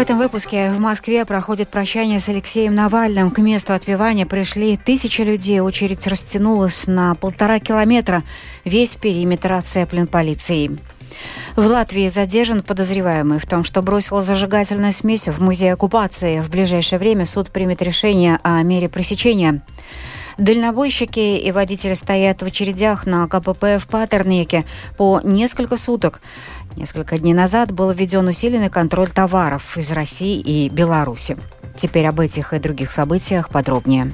этом выпуске в Москве проходит прощание с Алексеем Навальным. К месту отпевания пришли тысячи людей. Очередь растянулась на полтора километра. Весь периметр оцеплен полицией. В Латвии задержан подозреваемый в том, что бросил зажигательную смесь в музей оккупации. В ближайшее время суд примет решение о мере пресечения. Дальнобойщики и водители стоят в очередях на КПП в Патернике по несколько суток. Несколько дней назад был введен усиленный контроль товаров из России и Беларуси. Теперь об этих и других событиях подробнее.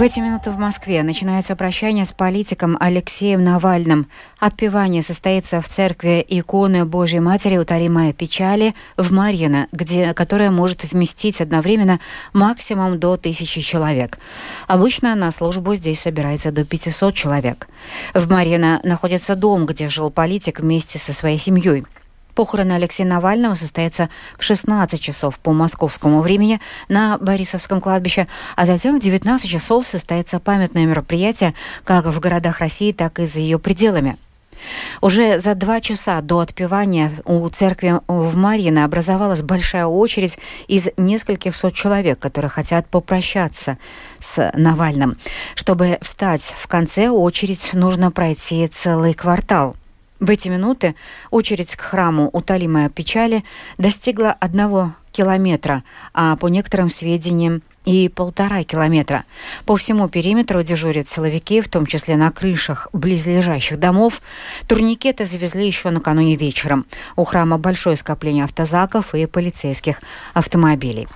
В эти минуты в Москве начинается прощание с политиком Алексеем Навальным. Отпевание состоится в церкви иконы Божьей Матери «Утолимая печали» в Марьино, где, которая может вместить одновременно максимум до тысячи человек. Обычно на службу здесь собирается до 500 человек. В Марьино находится дом, где жил политик вместе со своей семьей. Похороны Алексея Навального состоятся в 16 часов по московскому времени на Борисовском кладбище, а затем в 19 часов состоится памятное мероприятие как в городах России, так и за ее пределами. Уже за два часа до отпевания у церкви в Марьино образовалась большая очередь из нескольких сот человек, которые хотят попрощаться с Навальным. Чтобы встать в конце очередь, нужно пройти целый квартал. В эти минуты очередь к храму «Утолимая печали» достигла одного километра, а по некоторым сведениям и полтора километра. По всему периметру дежурят силовики, в том числе на крышах близлежащих домов. Турникеты завезли еще накануне вечером. У храма большое скопление автозаков и полицейских автомобилей.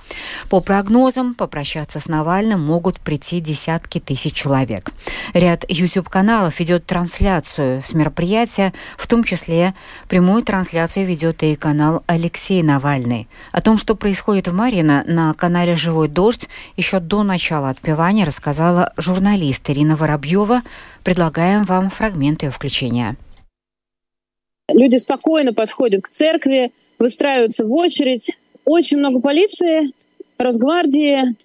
По прогнозам, попрощаться с Навальным могут прийти десятки тысяч человек. Ряд YouTube-каналов ведет трансляцию с мероприятия, в том числе прямую трансляцию ведет и канал Алексей Навальный. О том, что происходит в Марьино на канале «Живой дождь», еще до начала отпевания рассказала журналист Ирина Воробьева. Предлагаем вам фрагмент ее включения. Люди спокойно подходят к церкви, выстраиваются в очередь. Очень много полиции, Росгвардии.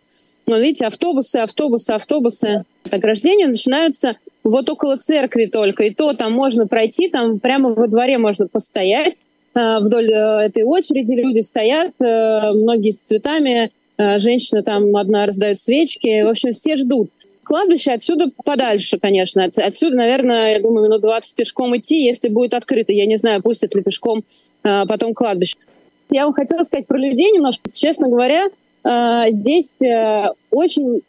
Ну, видите, автобусы, автобусы, автобусы. Ограждения начинаются вот около церкви только. И то там можно пройти, там прямо во дворе можно постоять. А, вдоль э, этой очереди люди стоят, э, многие с цветами, Э, женщина там одна раздает свечки. В общем, все ждут. Кладбище отсюда подальше, конечно. Отсюда, наверное, я думаю, минут 20 пешком идти, если будет открыто. Я не знаю, пустят ли пешком э, потом кладбище. Я вам хотела сказать про людей немножко. Честно говоря, э, здесь очень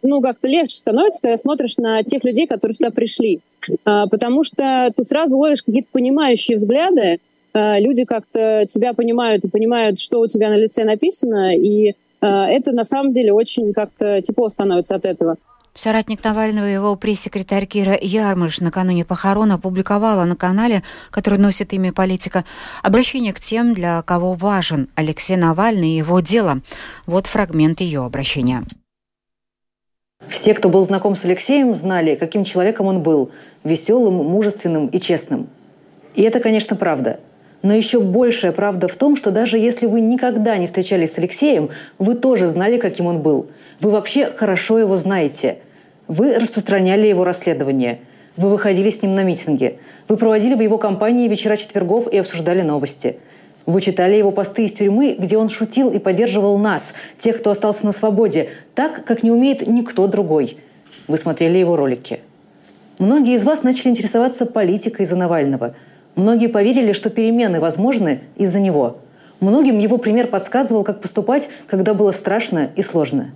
ну, как-то легче становится, когда смотришь на тех людей, которые сюда пришли. Потому что ты сразу ловишь какие-то понимающие взгляды, люди как-то тебя понимают и понимают, что у тебя на лице написано, и Э, это на самом деле очень как-то тепло становится от этого. Соратник Навального и его пресс-секретарь Кира Ярмыш накануне похорон опубликовала на канале, который носит имя политика, обращение к тем, для кого важен Алексей Навальный и его дело. Вот фрагмент ее обращения. Все, кто был знаком с Алексеем, знали, каким человеком он был – веселым, мужественным и честным. И это, конечно, правда – но еще большая правда в том, что даже если вы никогда не встречались с Алексеем, вы тоже знали, каким он был. Вы вообще хорошо его знаете. Вы распространяли его расследование. Вы выходили с ним на митинги. Вы проводили в его компании вечера четвергов и обсуждали новости. Вы читали его посты из тюрьмы, где он шутил и поддерживал нас, тех, кто остался на свободе, так, как не умеет никто другой. Вы смотрели его ролики. Многие из вас начали интересоваться политикой за Навального – Многие поверили, что перемены возможны из-за него. Многим его пример подсказывал, как поступать, когда было страшно и сложно.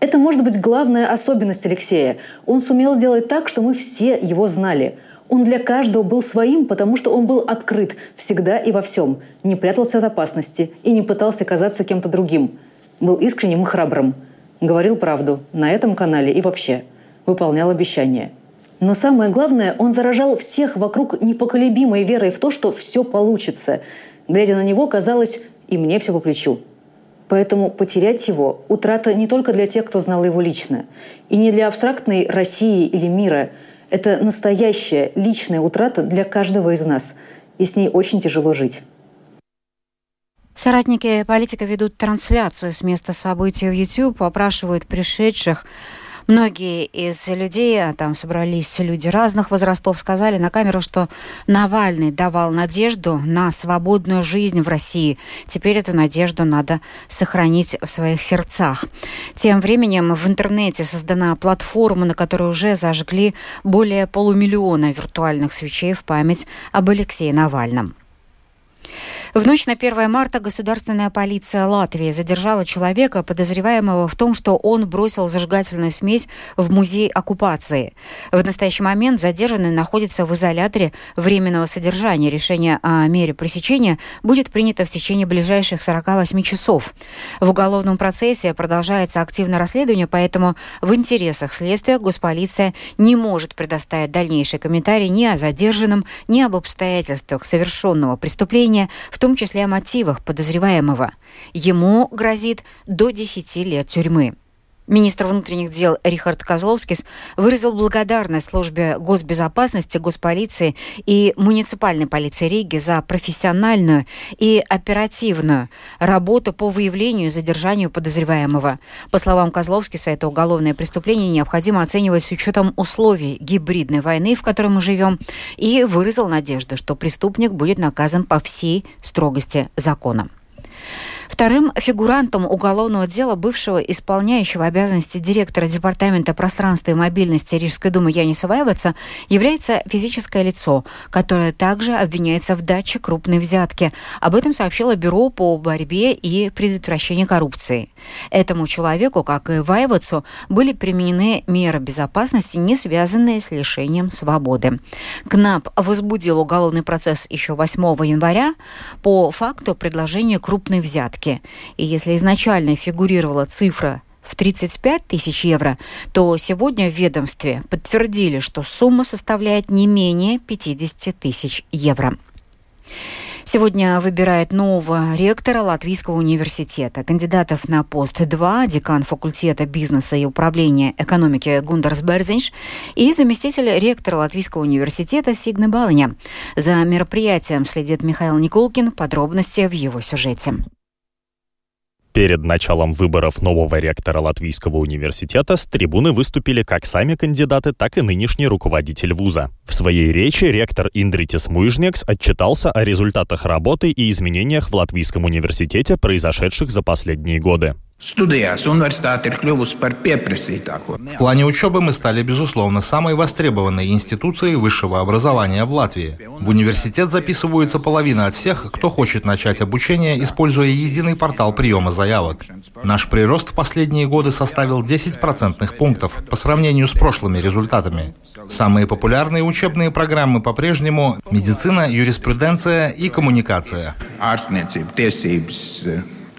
Это может быть главная особенность Алексея. Он сумел сделать так, что мы все его знали. Он для каждого был своим, потому что он был открыт всегда и во всем, не прятался от опасности и не пытался казаться кем-то другим. Был искренним и храбрым. Говорил правду на этом канале и вообще. Выполнял обещания – но самое главное, он заражал всех вокруг непоколебимой верой в то, что все получится. Глядя на него, казалось, и мне все по плечу. Поэтому потерять его – утрата не только для тех, кто знал его лично, и не для абстрактной России или мира. Это настоящая личная утрата для каждого из нас, и с ней очень тяжело жить. Соратники политика ведут трансляцию с места событий в YouTube, опрашивают пришедших Многие из людей, а там собрались люди разных возрастов, сказали на камеру, что Навальный давал надежду на свободную жизнь в России. Теперь эту надежду надо сохранить в своих сердцах. Тем временем в интернете создана платформа, на которой уже зажгли более полумиллиона виртуальных свечей в память об Алексее Навальном. В ночь на 1 марта государственная полиция Латвии задержала человека, подозреваемого в том, что он бросил зажигательную смесь в музей оккупации. В настоящий момент задержанный находится в изоляторе временного содержания. Решение о мере пресечения будет принято в течение ближайших 48 часов. В уголовном процессе продолжается активное расследование, поэтому в интересах следствия госполиция не может предоставить дальнейшие комментарии ни о задержанном, ни об обстоятельствах совершенного преступления, в в том числе о мотивах подозреваемого. Ему грозит до 10 лет тюрьмы. Министр внутренних дел Рихард Козловскис выразил благодарность службе госбезопасности, госполиции и муниципальной полиции Риги за профессиональную и оперативную работу по выявлению и задержанию подозреваемого. По словам Козловскиса, это уголовное преступление необходимо оценивать с учетом условий гибридной войны, в которой мы живем, и выразил надежду, что преступник будет наказан по всей строгости закона. Вторым фигурантом уголовного дела бывшего исполняющего обязанности директора Департамента пространства и мобильности Рижской думы Яниса Вайваца является физическое лицо, которое также обвиняется в даче крупной взятки. Об этом сообщило Бюро по борьбе и предотвращению коррупции. Этому человеку, как и Вайвацу, были применены меры безопасности, не связанные с лишением свободы. КНАП возбудил уголовный процесс еще 8 января по факту предложения крупной взятки порядке. И если изначально фигурировала цифра в 35 тысяч евро, то сегодня в ведомстве подтвердили, что сумма составляет не менее 50 тысяч евро. Сегодня выбирает нового ректора Латвийского университета. Кандидатов на пост 2, декан факультета бизнеса и управления экономики Гундарс Берзинш и заместитель ректора Латвийского университета Сигна Балыня. За мероприятием следит Михаил Николкин. Подробности в его сюжете. Перед началом выборов нового ректора Латвийского университета с трибуны выступили как сами кандидаты, так и нынешний руководитель вуза. В своей речи ректор Индритис Муижнекс отчитался о результатах работы и изменениях в Латвийском университете, произошедших за последние годы. Par pieprasītāko. В плане учебы мы стали, безусловно, самой востребованной институцией высшего образования в Латвии. В университет записывается половина от всех, кто хочет начать обучение, используя единый портал приема заявок. Наш прирост в последние годы составил 10 процентных пунктов по сравнению с прошлыми результатами. Самые популярные учебные программы по-прежнему медицина, юриспруденция и коммуникация.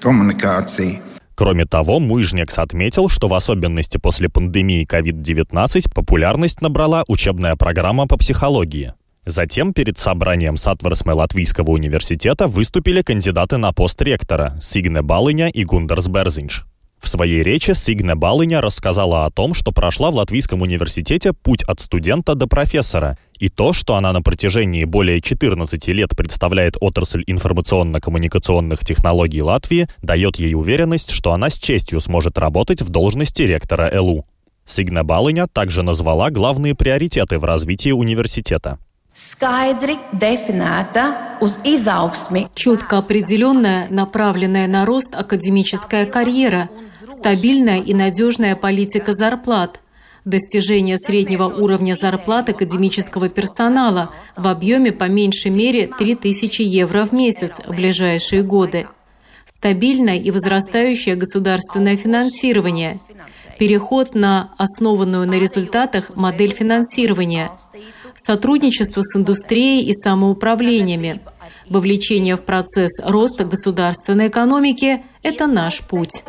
Komunikācija. Кроме того, Муижнекс отметил, что в особенности после пандемии COVID-19 популярность набрала учебная программа по психологии. Затем перед собранием Сатварсме Латвийского университета выступили кандидаты на пост ректора Сигне Балыня и Гундерс Берзинш. В своей речи Сигне Балыня рассказала о том, что прошла в Латвийском университете путь от студента до профессора, и то, что она на протяжении более 14 лет представляет отрасль информационно-коммуникационных технологий Латвии, дает ей уверенность, что она с честью сможет работать в должности ректора ЭЛУ. Сигна Балыня также назвала главные приоритеты в развитии университета. Четко определенная, направленная на рост академическая карьера – стабильная и надежная политика зарплат, достижение среднего уровня зарплат академического персонала в объеме по меньшей мере 3000 евро в месяц в ближайшие годы, стабильное и возрастающее государственное финансирование, переход на основанную на результатах модель финансирования, сотрудничество с индустрией и самоуправлениями, Вовлечение в процесс роста государственной экономики – это наш путь.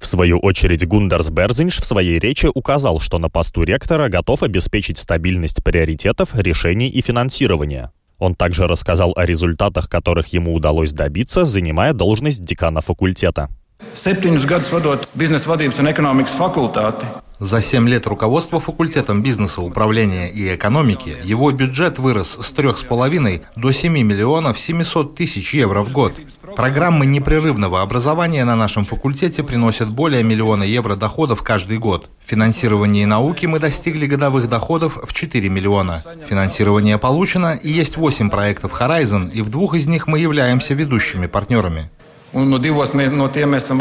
В свою очередь Гундарс Берзинш в своей речи указал, что на посту ректора готов обеспечить стабильность приоритетов, решений и финансирования. Он также рассказал о результатах, которых ему удалось добиться, занимая должность декана факультета. Septiņus gadus vadot biznesa vadības un ekonomikas fakultāti, За 7 лет руководства факультетом бизнеса, управления и экономики его бюджет вырос с 3,5 до 7 миллионов 700 тысяч евро в год. Программы непрерывного образования на нашем факультете приносят более миллиона евро доходов каждый год. В финансировании науки мы достигли годовых доходов в 4 миллиона. Финансирование получено и есть 8 проектов Horizon, и в двух из них мы являемся ведущими партнерами. Un no divos no tiem mēs esam.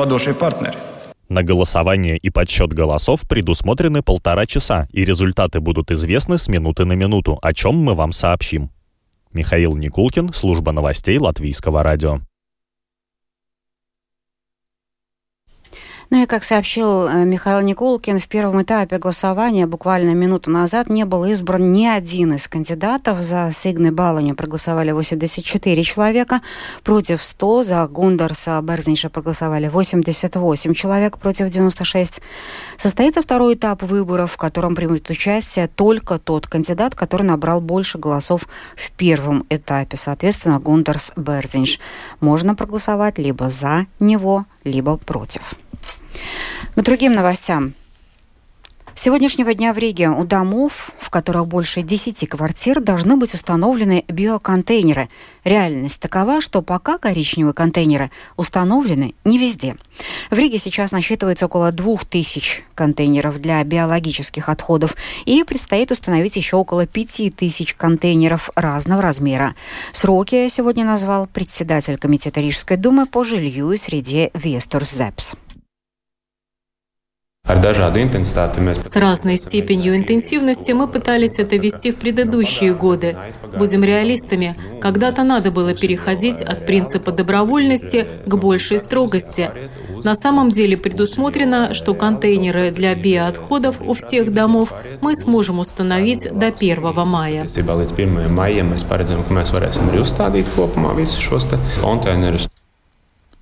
На голосование и подсчет голосов предусмотрены полтора часа, и результаты будут известны с минуты на минуту, о чем мы вам сообщим. Михаил Никулкин, служба новостей Латвийского радио. Ну и как сообщил э, Михаил Никулкин, в первом этапе голосования буквально минуту назад не был избран ни один из кандидатов. За Сигны Балани проголосовали 84 человека, против 100. За Гундарса Берзинша проголосовали 88 человек, против 96. Состоится второй этап выборов, в котором примет участие только тот кандидат, который набрал больше голосов в первом этапе. Соответственно, Гундарс Берзинш. Можно проголосовать либо за него, либо против. К другим новостям. С сегодняшнего дня в Риге у домов, в которых больше 10 квартир, должны быть установлены биоконтейнеры. Реальность такова, что пока коричневые контейнеры установлены не везде. В Риге сейчас насчитывается около 2000 контейнеров для биологических отходов и предстоит установить еще около 5000 контейнеров разного размера. Сроки сегодня назвал председатель Комитета Рижской думы по жилью и среде Вестор Зепс. С разной степенью интенсивности мы пытались это вести в предыдущие годы. Будем реалистами. Когда-то надо было переходить от принципа добровольности к большей строгости. На самом деле предусмотрено, что контейнеры для биоотходов у всех домов мы сможем установить до 1 мая.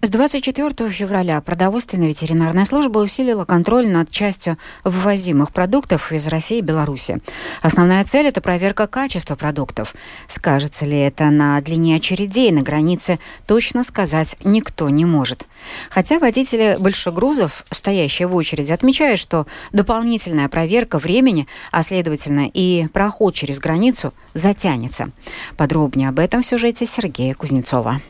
С 24 февраля продовольственная ветеринарная служба усилила контроль над частью ввозимых продуктов из России и Беларуси. Основная цель – это проверка качества продуктов. Скажется ли это на длине очередей на границе, точно сказать никто не может. Хотя водители большегрузов, стоящие в очереди, отмечают, что дополнительная проверка времени, а следовательно и проход через границу, затянется. Подробнее об этом в сюжете Сергея Кузнецова.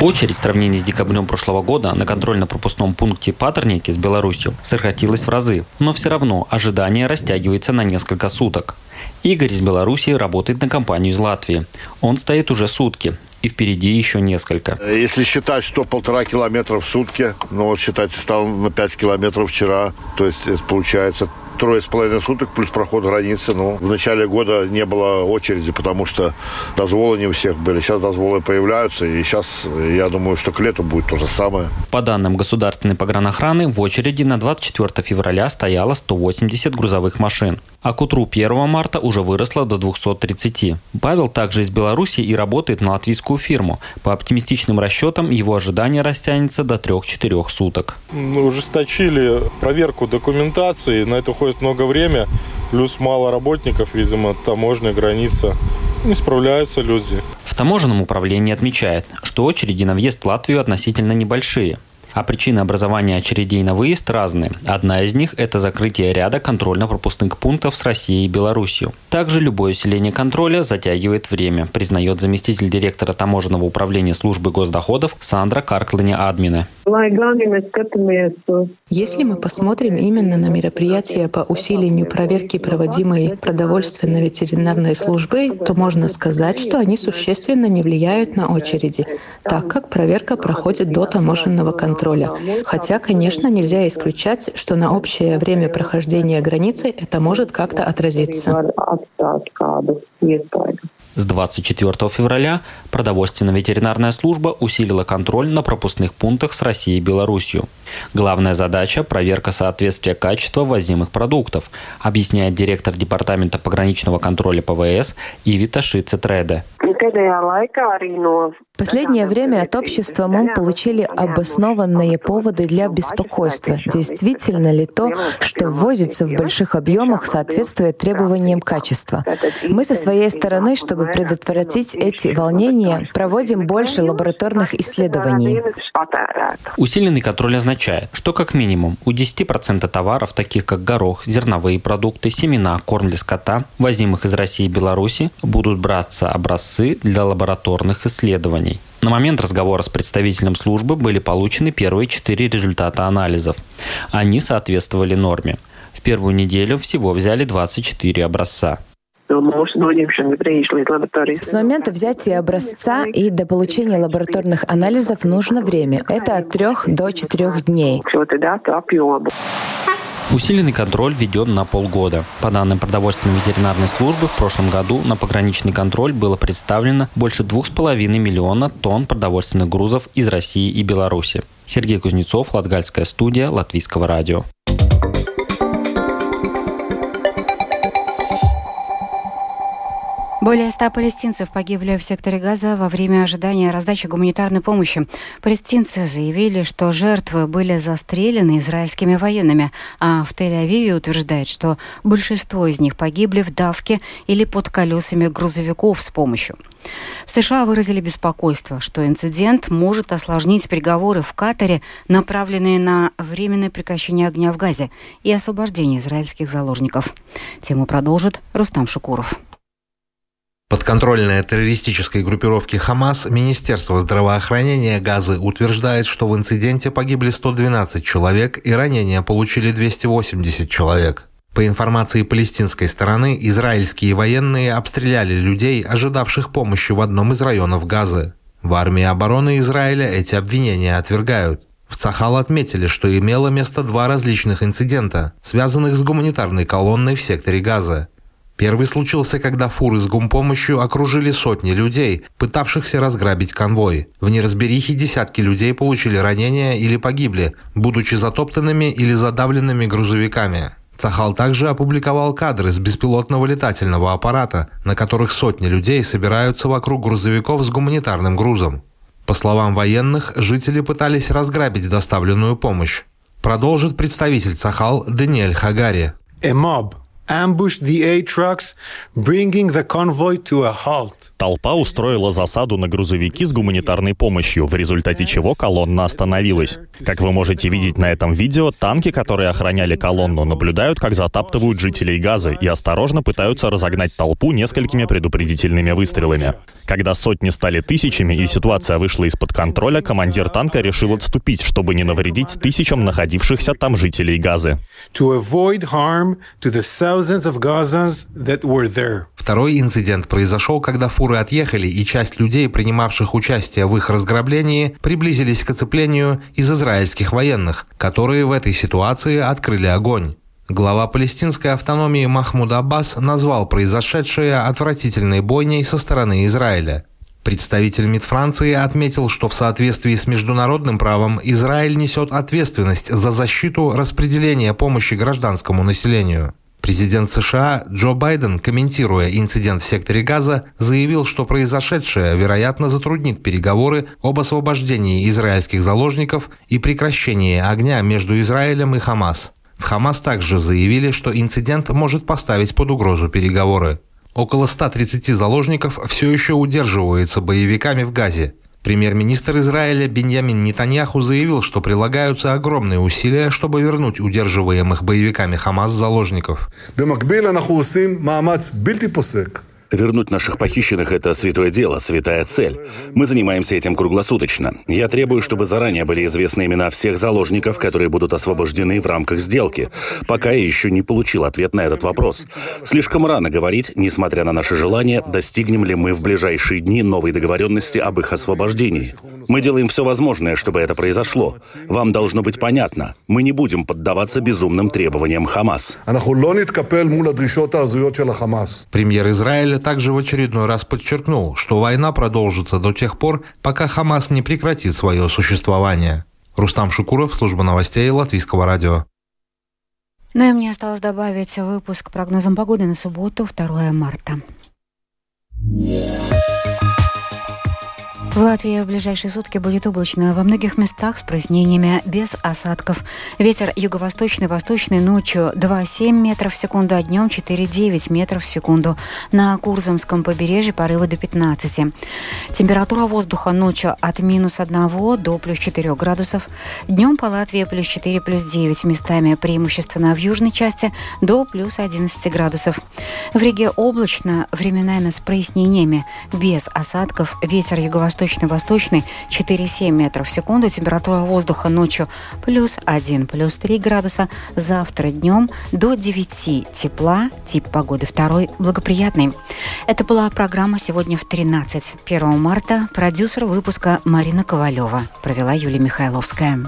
Очередь в сравнении с декабрем прошлого года на контрольно-пропускном пункте Патерники с Беларусью сократилась в разы, но все равно ожидание растягивается на несколько суток. Игорь из Беларуси работает на компанию из Латвии. Он стоит уже сутки, и впереди еще несколько. Если считать, что полтора километра в сутки, ну вот считайте, стал на 5 километров вчера, то есть это получается трое с половиной суток плюс проход границы. Ну, в начале года не было очереди, потому что дозволы не у всех были. Сейчас дозволы появляются, и сейчас, я думаю, что к лету будет то же самое. По данным государственной погранохраны, в очереди на 24 февраля стояло 180 грузовых машин. А к утру 1 марта уже выросло до 230. Павел также из Беларуси и работает на латвийскую фирму. По оптимистичным расчетам, его ожидание растянется до 3-4 суток. Мы ужесточили проверку документации, на это уходит много времени, плюс мало работников, видимо, таможня, граница. Не справляются люди. В таможенном управлении отмечает, что очереди на въезд в Латвию относительно небольшие. А причины образования очередей на выезд разные. Одна из них – это закрытие ряда контрольно-пропускных пунктов с Россией и Беларусью. Также любое усиление контроля затягивает время, признает заместитель директора таможенного управления службы госдоходов Сандра Карклине Админа. Если мы посмотрим именно на мероприятия по усилению проверки, проводимой продовольственно-ветеринарной службой, то можно сказать, что они существенно не влияют на очереди, так как проверка проходит до таможенного контроля. Хотя, конечно, нельзя исключать, что на общее время прохождения границы это может как-то отразиться. С 24 февраля продовольственно-ветеринарная служба усилила контроль на пропускных пунктах с Россией и Беларусью. Главная задача – проверка соответствия качества ввозимых продуктов, объясняет директор департамента пограничного контроля ПВС Ивита Шицетреде. В последнее время от общества мы получили обоснованные поводы для беспокойства. Действительно ли то, что ввозится в больших объемах, соответствует требованиям качества? Мы со своей стороны, чтобы предотвратить эти волнения, менее, проводим больше лабораторных исследований. Усиленный контроль означает, что как минимум у 10% товаров, таких как горох, зерновые продукты, семена, корм для скота, возимых из России и Беларуси, будут браться образцы для лабораторных исследований. На момент разговора с представителем службы были получены первые четыре результата анализов. Они соответствовали норме. В первую неделю всего взяли 24 образца. С момента взятия образца и до получения лабораторных анализов нужно время. Это от трех до четырех дней. Усиленный контроль введен на полгода. По данным продовольственной ветеринарной службы, в прошлом году на пограничный контроль было представлено больше 2,5 миллиона тонн продовольственных грузов из России и Беларуси. Сергей Кузнецов, Латгальская студия, Латвийского радио. Более ста палестинцев погибли в секторе Газа во время ожидания раздачи гуманитарной помощи. Палестинцы заявили, что жертвы были застрелены израильскими военными, а в Тель-Авиве утверждают, что большинство из них погибли в давке или под колесами грузовиков с помощью. В США выразили беспокойство, что инцидент может осложнить переговоры в Катаре, направленные на временное прекращение огня в Газе и освобождение израильских заложников. Тему продолжит Рустам Шукуров. Подконтрольная террористической группировке «Хамас» Министерство здравоохранения Газы утверждает, что в инциденте погибли 112 человек и ранения получили 280 человек. По информации палестинской стороны, израильские военные обстреляли людей, ожидавших помощи в одном из районов Газы. В армии обороны Израиля эти обвинения отвергают. В Цахал отметили, что имело место два различных инцидента, связанных с гуманитарной колонной в секторе Газа. Первый случился, когда фуры с гумпомощью окружили сотни людей, пытавшихся разграбить конвой. В неразберихе десятки людей получили ранения или погибли, будучи затоптанными или задавленными грузовиками. Цахал также опубликовал кадры с беспилотного летательного аппарата, на которых сотни людей собираются вокруг грузовиков с гуманитарным грузом. По словам военных, жители пытались разграбить доставленную помощь. Продолжит представитель Цахал Даниэль Хагари. A mob ambushed the aid trucks, bringing the convoy to a halt. Толпа устроила засаду на грузовики с гуманитарной помощью, в результате чего колонна остановилась. Как вы можете видеть на этом видео, танки, которые охраняли колонну, наблюдают, как затаптывают жителей Газы и осторожно пытаются разогнать толпу несколькими предупредительными выстрелами. Когда сотни стали тысячами и ситуация вышла из-под контроля, командир танка решил отступить, чтобы не навредить тысячам находившихся там жителей Газы. To avoid harm to the Второй инцидент произошел, когда фуры отъехали, и часть людей, принимавших участие в их разграблении, приблизились к оцеплению из израильских военных, которые в этой ситуации открыли огонь. Глава палестинской автономии Махмуд Аббас назвал произошедшее отвратительной бойней со стороны Израиля. Представитель МИД Франции отметил, что в соответствии с международным правом Израиль несет ответственность за защиту распределения помощи гражданскому населению. Президент США Джо Байден, комментируя инцидент в секторе Газа, заявил, что произошедшее, вероятно, затруднит переговоры об освобождении израильских заложников и прекращении огня между Израилем и Хамас. В Хамас также заявили, что инцидент может поставить под угрозу переговоры. Около 130 заложников все еще удерживаются боевиками в Газе. Премьер-министр Израиля Беньямин Нетаньяху заявил, что прилагаются огромные усилия, чтобы вернуть удерживаемых боевиками Хамас заложников. Вернуть наших похищенных – это святое дело, святая цель. Мы занимаемся этим круглосуточно. Я требую, чтобы заранее были известны имена всех заложников, которые будут освобождены в рамках сделки. Пока я еще не получил ответ на этот вопрос. Слишком рано говорить, несмотря на наше желание, достигнем ли мы в ближайшие дни новой договоренности об их освобождении. Мы делаем все возможное, чтобы это произошло. Вам должно быть понятно. Мы не будем поддаваться безумным требованиям Хамас. Премьер Израиля Израиля также в очередной раз подчеркнул, что война продолжится до тех пор, пока Хамас не прекратит свое существование. Рустам Шукуров, служба новостей Латвийского радио. Ну и мне осталось добавить выпуск прогнозом погоды на субботу, 2 марта. В Латвии в ближайшие сутки будет облачно. Во многих местах с прояснениями, без осадков. Ветер юго-восточный, восточный ночью 2,7 метров в секунду, а днем 4,9 метров в секунду. На Курзамском побережье порывы до 15. Температура воздуха ночью от минус 1 до плюс 4 градусов. Днем по Латвии плюс 4, плюс 9 местами, преимущественно в южной части до плюс 11 градусов. В Риге облачно, временами с прояснениями, без осадков. Ветер юго-восточный восточный-восточный 4,7 метров в секунду. Температура воздуха ночью плюс 1, плюс 3 градуса. Завтра днем до 9 тепла. Тип погоды второй благоприятный. Это была программа «Сегодня в 13». 1 марта продюсер выпуска Марина Ковалева. Провела Юлия Михайловская.